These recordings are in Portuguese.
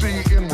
see in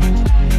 Thank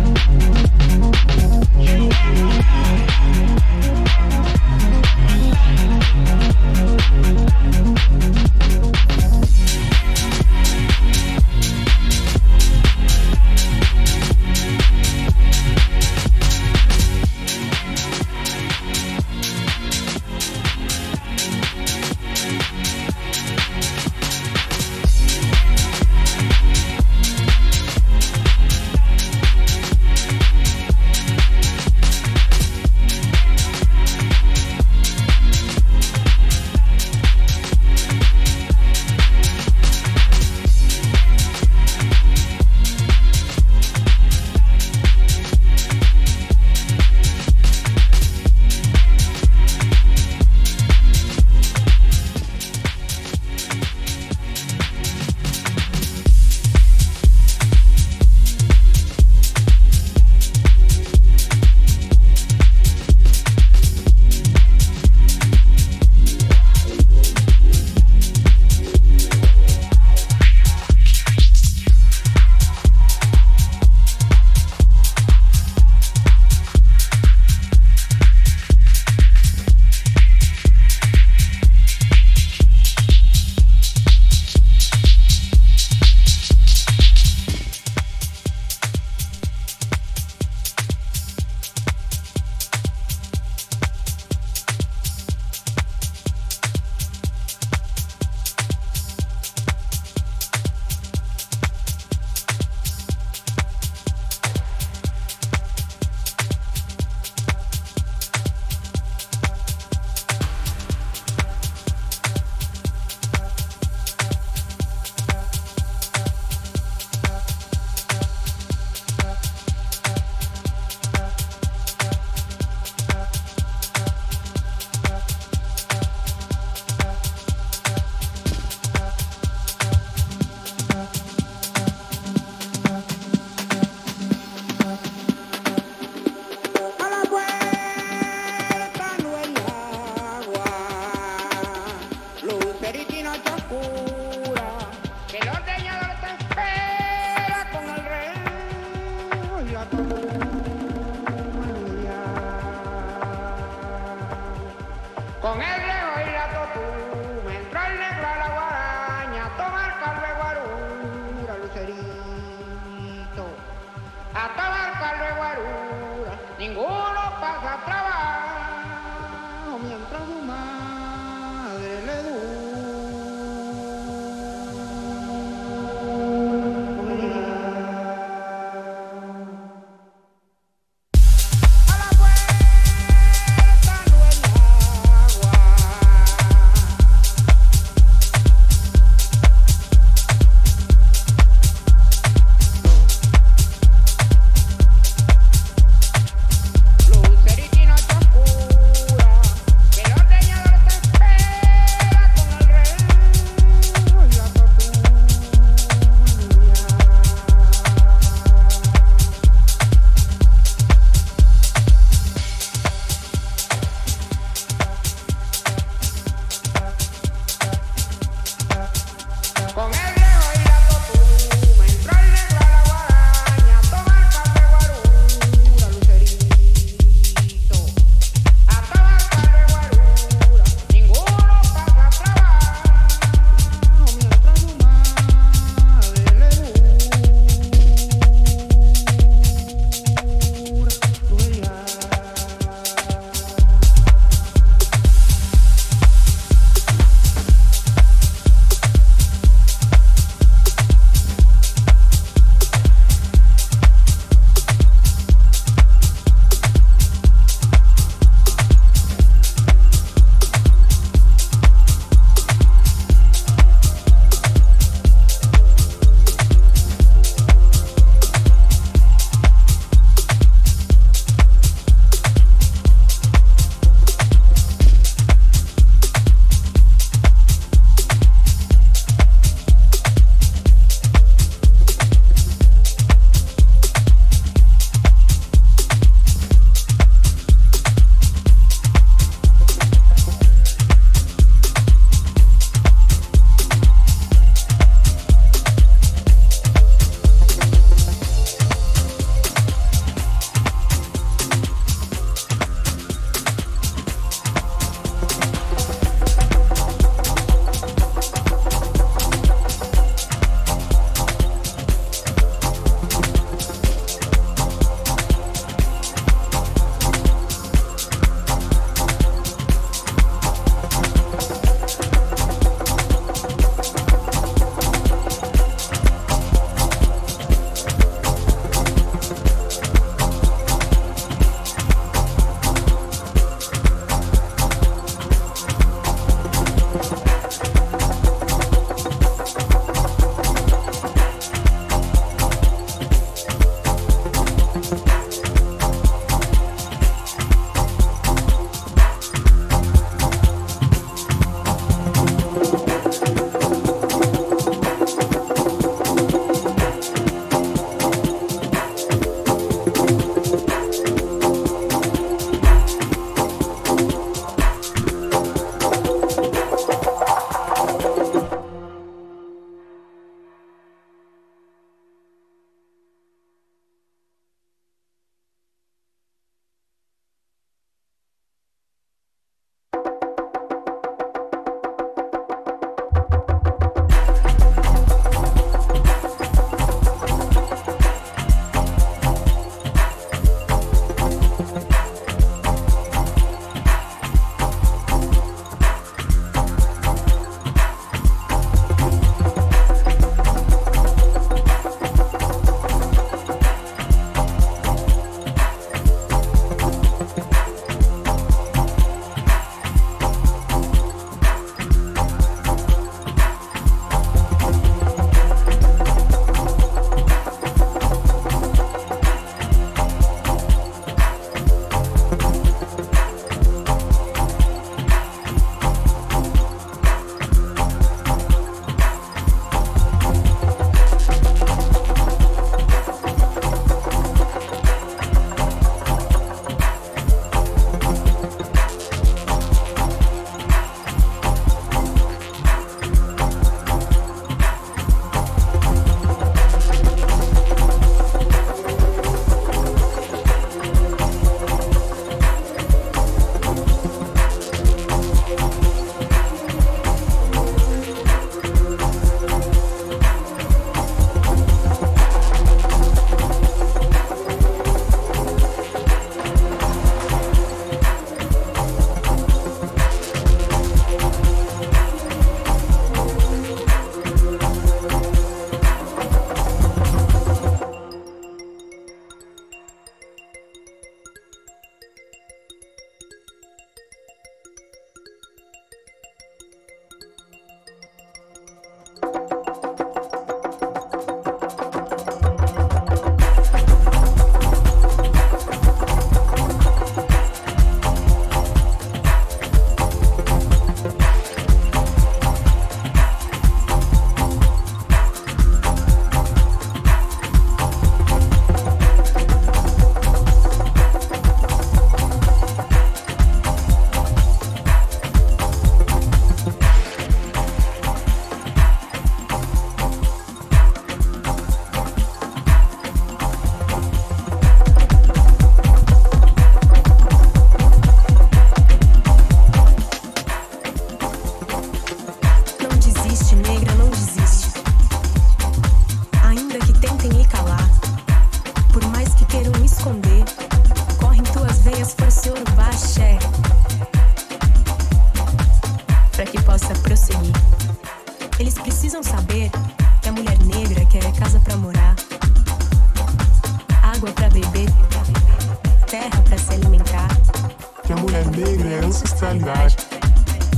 ancestralidade.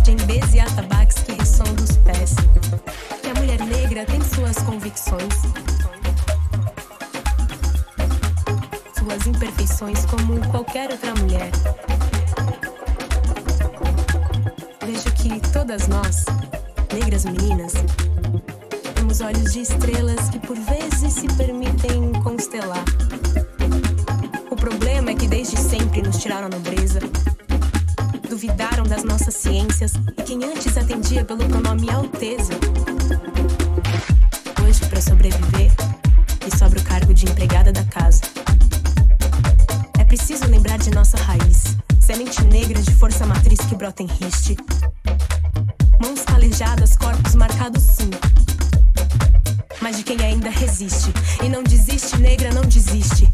Djembes e atabaques que ressoam dos pés. Que a mulher negra tem suas convicções. Suas imperfeições como qualquer outra mulher. Vejo que todas nós, negras meninas, temos olhos de estrelas que por vezes se permitem constelar. O problema é que desde sempre nos tiraram a nobreza. Duvidaram das nossas ciências e quem antes atendia pelo pronome Alteza. Hoje, para sobreviver, lhe sobra o cargo de empregada da casa. É preciso lembrar de nossa raiz, semente negra de força matriz que brota em riste. Mãos calejadas, corpos marcados sim. Mas de quem ainda resiste. E não desiste, negra, não desiste.